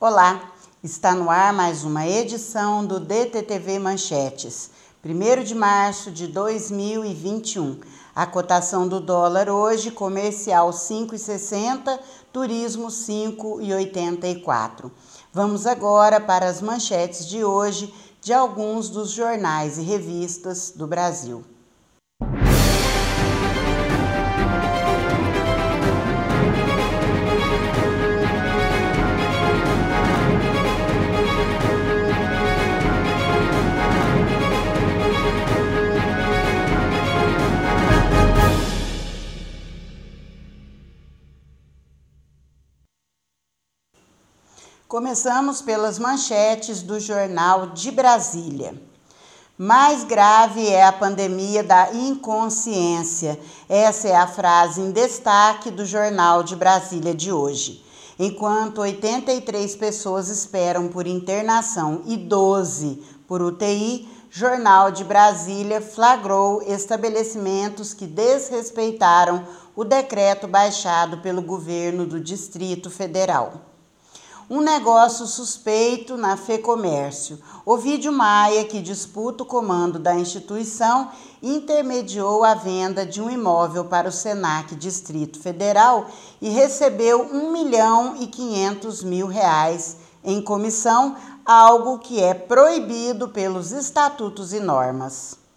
Olá, está no ar mais uma edição do DTTV Manchetes, 1 de março de 2021. A cotação do dólar hoje, comercial 5,60, turismo 5,84. Vamos agora para as manchetes de hoje de alguns dos jornais e revistas do Brasil. Começamos pelas manchetes do Jornal de Brasília. Mais grave é a pandemia da inconsciência. Essa é a frase em destaque do Jornal de Brasília de hoje. Enquanto 83 pessoas esperam por internação e 12 por UTI, Jornal de Brasília flagrou estabelecimentos que desrespeitaram o decreto baixado pelo governo do Distrito Federal um negócio suspeito na FEComércio. Ovidio Maia, que disputa o comando da instituição, intermediou a venda de um imóvel para o Senac Distrito Federal e recebeu 1 milhão e 500 mil reais em comissão, algo que é proibido pelos estatutos e normas.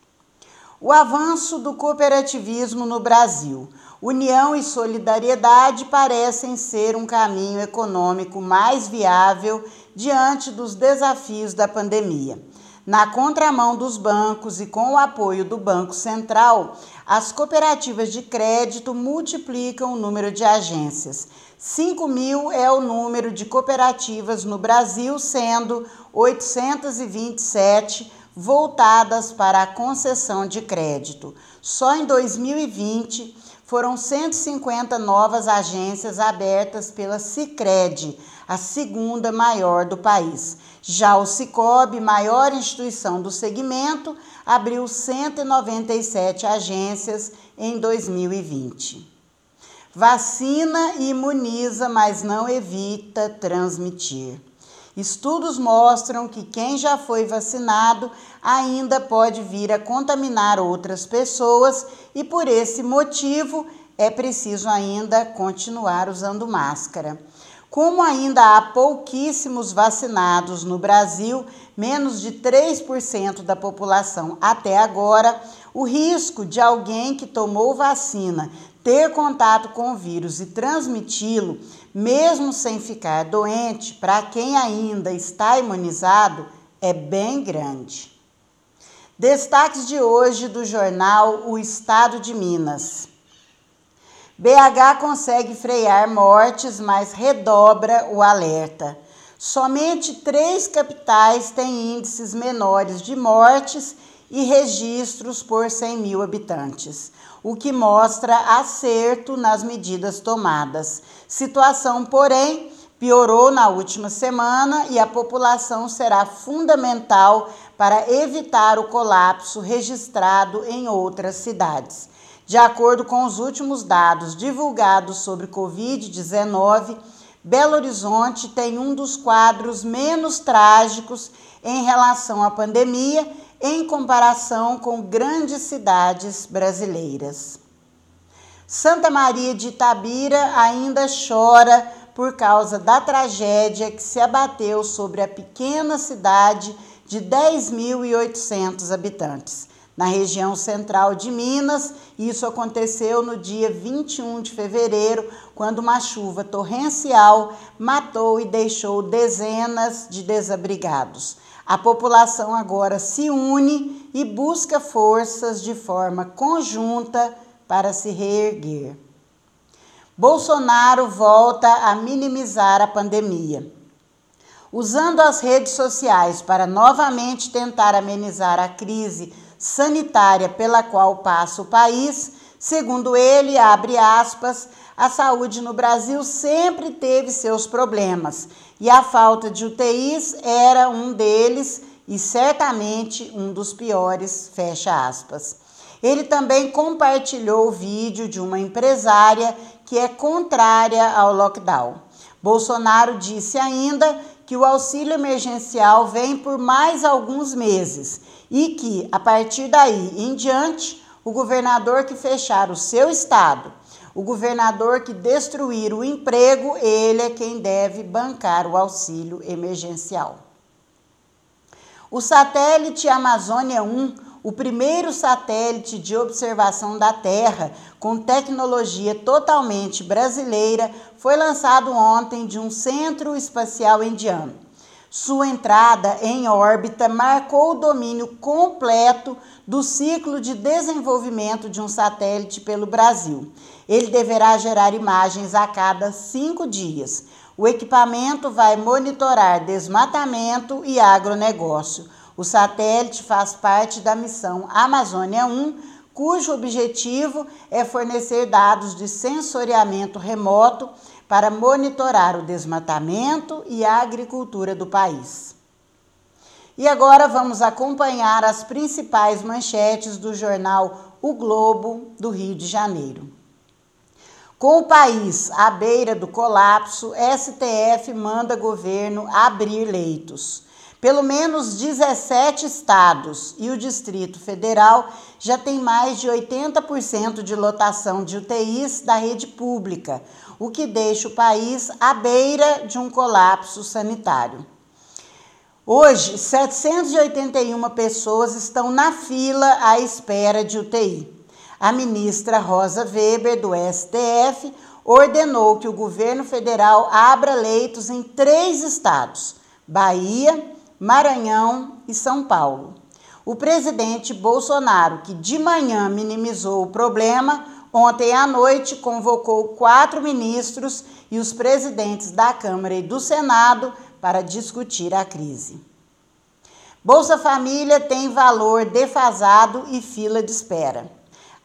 O avanço do cooperativismo no Brasil. União e solidariedade parecem ser um caminho econômico mais viável diante dos desafios da pandemia. Na contramão dos bancos e com o apoio do Banco Central, as cooperativas de crédito multiplicam o número de agências. 5 mil é o número de cooperativas no Brasil, sendo 827 voltadas para a concessão de crédito. Só em 2020 foram 150 novas agências abertas pela Sicredi, a segunda maior do país. Já o Cicobi, maior instituição do segmento, abriu 197 agências em 2020. Vacina imuniza, mas não evita transmitir. Estudos mostram que quem já foi vacinado ainda pode vir a contaminar outras pessoas e por esse motivo é preciso ainda continuar usando máscara. Como ainda há pouquíssimos vacinados no Brasil, menos de 3% da população até agora, o risco de alguém que tomou vacina ter contato com o vírus e transmiti-lo, mesmo sem ficar doente, para quem ainda está imunizado, é bem grande. Destaques de hoje do jornal O Estado de Minas. BH consegue frear mortes, mas redobra o alerta. Somente três capitais têm índices menores de mortes e registros por 100 mil habitantes, o que mostra acerto nas medidas tomadas. Situação, porém, piorou na última semana e a população será fundamental para evitar o colapso registrado em outras cidades. De acordo com os últimos dados divulgados sobre Covid-19, Belo Horizonte tem um dos quadros menos trágicos em relação à pandemia em comparação com grandes cidades brasileiras. Santa Maria de Itabira ainda chora por causa da tragédia que se abateu sobre a pequena cidade de 10.800 habitantes na região central de Minas. Isso aconteceu no dia 21 de fevereiro, quando uma chuva torrencial matou e deixou dezenas de desabrigados. A população agora se une e busca forças de forma conjunta para se reerguer. Bolsonaro volta a minimizar a pandemia. Usando as redes sociais para novamente tentar amenizar a crise sanitária pela qual passa o país, segundo ele, abre aspas, a saúde no Brasil sempre teve seus problemas e a falta de UTIs era um deles e certamente um dos piores, fecha aspas. Ele também compartilhou o vídeo de uma empresária que é contrária ao lockdown. Bolsonaro disse ainda que o auxílio emergencial vem por mais alguns meses e que, a partir daí em diante, o governador que fechar o seu estado, o governador que destruir o emprego, ele é quem deve bancar o auxílio emergencial. O satélite Amazônia 1 o primeiro satélite de observação da Terra com tecnologia totalmente brasileira foi lançado ontem de um centro espacial indiano. Sua entrada em órbita marcou o domínio completo do ciclo de desenvolvimento de um satélite pelo Brasil. Ele deverá gerar imagens a cada cinco dias. O equipamento vai monitorar desmatamento e agronegócio o satélite faz parte da missão Amazônia 1, cujo objetivo é fornecer dados de sensoriamento remoto para monitorar o desmatamento e a agricultura do país. E agora vamos acompanhar as principais manchetes do jornal O Globo do Rio de Janeiro. Com o país à beira do colapso, STF manda governo abrir leitos. Pelo menos 17 estados e o Distrito Federal já tem mais de 80% de lotação de UTIs da rede pública, o que deixa o país à beira de um colapso sanitário. Hoje, 781 pessoas estão na fila à espera de UTI. A ministra Rosa Weber, do STF, ordenou que o governo federal abra leitos em três estados: Bahia, Maranhão e São Paulo. O presidente Bolsonaro, que de manhã minimizou o problema, ontem à noite convocou quatro ministros e os presidentes da Câmara e do Senado para discutir a crise. Bolsa Família tem valor defasado e fila de espera.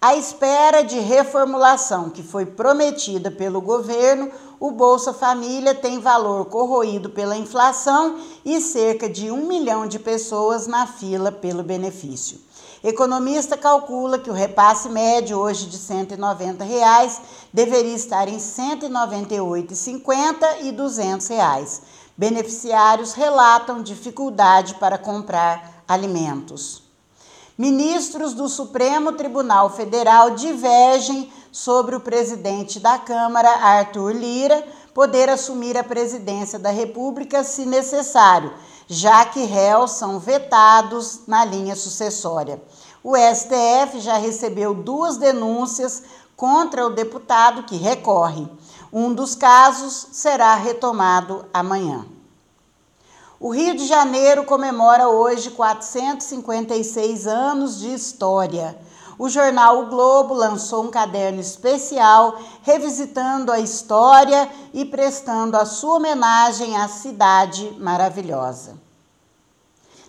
À espera de reformulação que foi prometida pelo governo, o Bolsa Família tem valor corroído pela inflação e cerca de um milhão de pessoas na fila pelo benefício. Economista calcula que o repasse médio hoje de 190 reais deveria estar em R$ 198,50 e 200 reais. Beneficiários relatam dificuldade para comprar alimentos. Ministros do Supremo Tribunal Federal divergem sobre o presidente da Câmara, Arthur Lira, poder assumir a presidência da República se necessário, já que réus são vetados na linha sucessória. O STF já recebeu duas denúncias contra o deputado que recorre. Um dos casos será retomado amanhã. O Rio de Janeiro comemora hoje 456 anos de história. O jornal O Globo lançou um caderno especial revisitando a história e prestando a sua homenagem à cidade maravilhosa.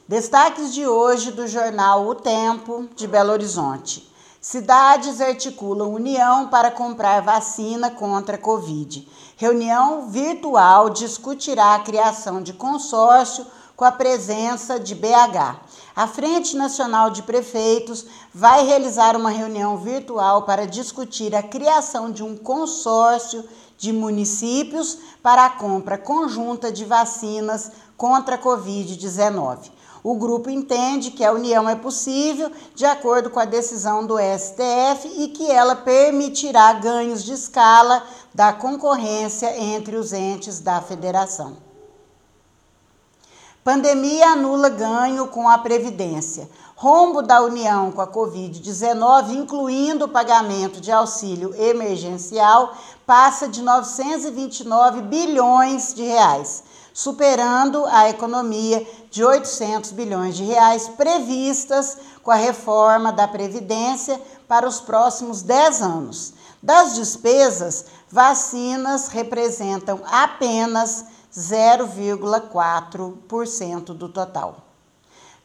Destaques de hoje do jornal O Tempo de Belo Horizonte. Cidades articulam união para comprar vacina contra a Covid. Reunião virtual discutirá a criação de consórcio com a presença de BH. A Frente Nacional de Prefeitos vai realizar uma reunião virtual para discutir a criação de um consórcio de municípios para a compra conjunta de vacinas contra a Covid-19. O grupo entende que a união é possível de acordo com a decisão do STF e que ela permitirá ganhos de escala da concorrência entre os entes da federação. Pandemia anula ganho com a Previdência. Rombo da União com a Covid-19, incluindo o pagamento de auxílio emergencial, passa de 929 bilhões de reais superando a economia de 800 bilhões de reais previstas com a reforma da Previdência para os próximos 10 anos. Das despesas, vacinas representam apenas 0,4% do total.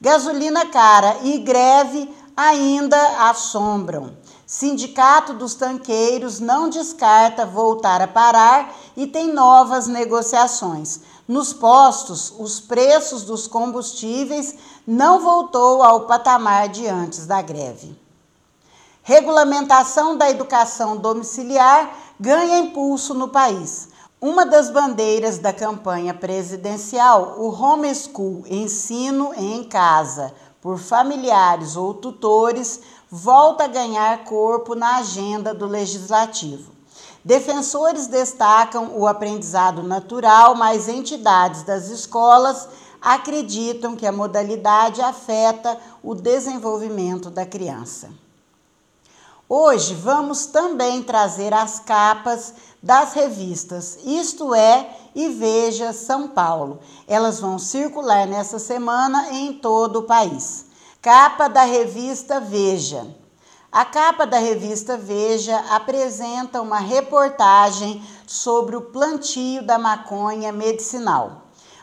Gasolina cara e greve ainda assombram. Sindicato dos Tanqueiros não descarta voltar a parar e tem novas negociações. Nos postos, os preços dos combustíveis não voltou ao patamar de antes da greve. Regulamentação da educação domiciliar ganha impulso no país. Uma das bandeiras da campanha presidencial, o homeschool, ensino em casa, por familiares ou tutores, volta a ganhar corpo na agenda do legislativo. Defensores destacam o aprendizado natural, mas entidades das escolas acreditam que a modalidade afeta o desenvolvimento da criança. Hoje vamos também trazer as capas das revistas Isto É e Veja São Paulo. Elas vão circular nessa semana em todo o país. Capa da revista Veja. A capa da revista Veja apresenta uma reportagem sobre o plantio da maconha medicinal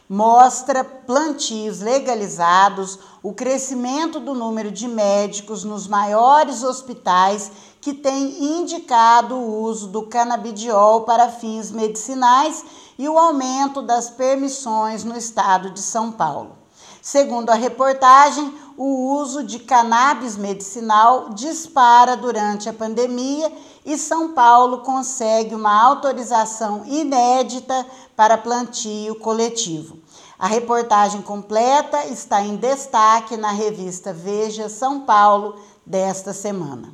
mostra plantios legalizados, o crescimento do número de médicos nos maiores hospitais que têm indicado o uso do canabidiol para fins medicinais e o aumento das permissões no estado de São Paulo. Segundo a reportagem, o uso de cannabis medicinal dispara durante a pandemia e São Paulo consegue uma autorização inédita para plantio coletivo. A reportagem completa está em destaque na revista Veja São Paulo desta semana.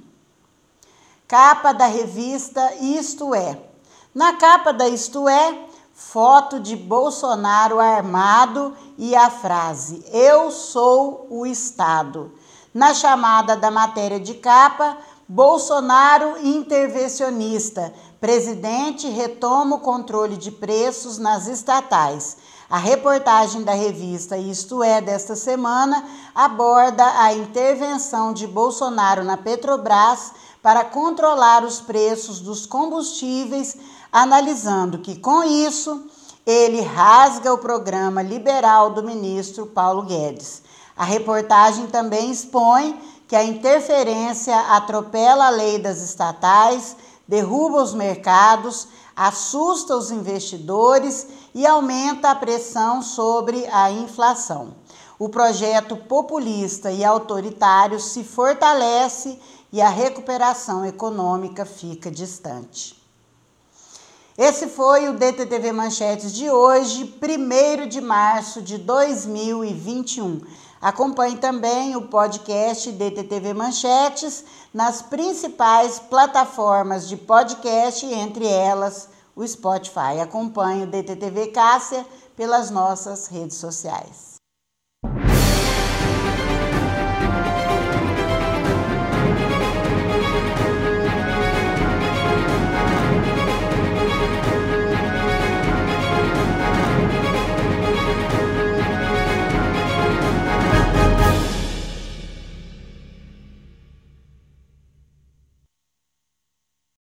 Capa da revista Isto É. Na capa da Isto É, foto de Bolsonaro armado e a frase: Eu sou o Estado. Na chamada da matéria de capa, Bolsonaro intervencionista. Presidente retoma o controle de preços nas estatais. A reportagem da revista Isto É desta semana aborda a intervenção de Bolsonaro na Petrobras para controlar os preços dos combustíveis, analisando que com isso ele rasga o programa liberal do ministro Paulo Guedes. A reportagem também expõe que a interferência atropela a lei das estatais, derruba os mercados, assusta os investidores e aumenta a pressão sobre a inflação. O projeto populista e autoritário se fortalece e a recuperação econômica fica distante. Esse foi o DTTV Manchetes de hoje, 1 de março de 2021. Acompanhe também o podcast DTTV Manchetes nas principais plataformas de podcast, entre elas o Spotify. Acompanhe o DTTV Cássia pelas nossas redes sociais.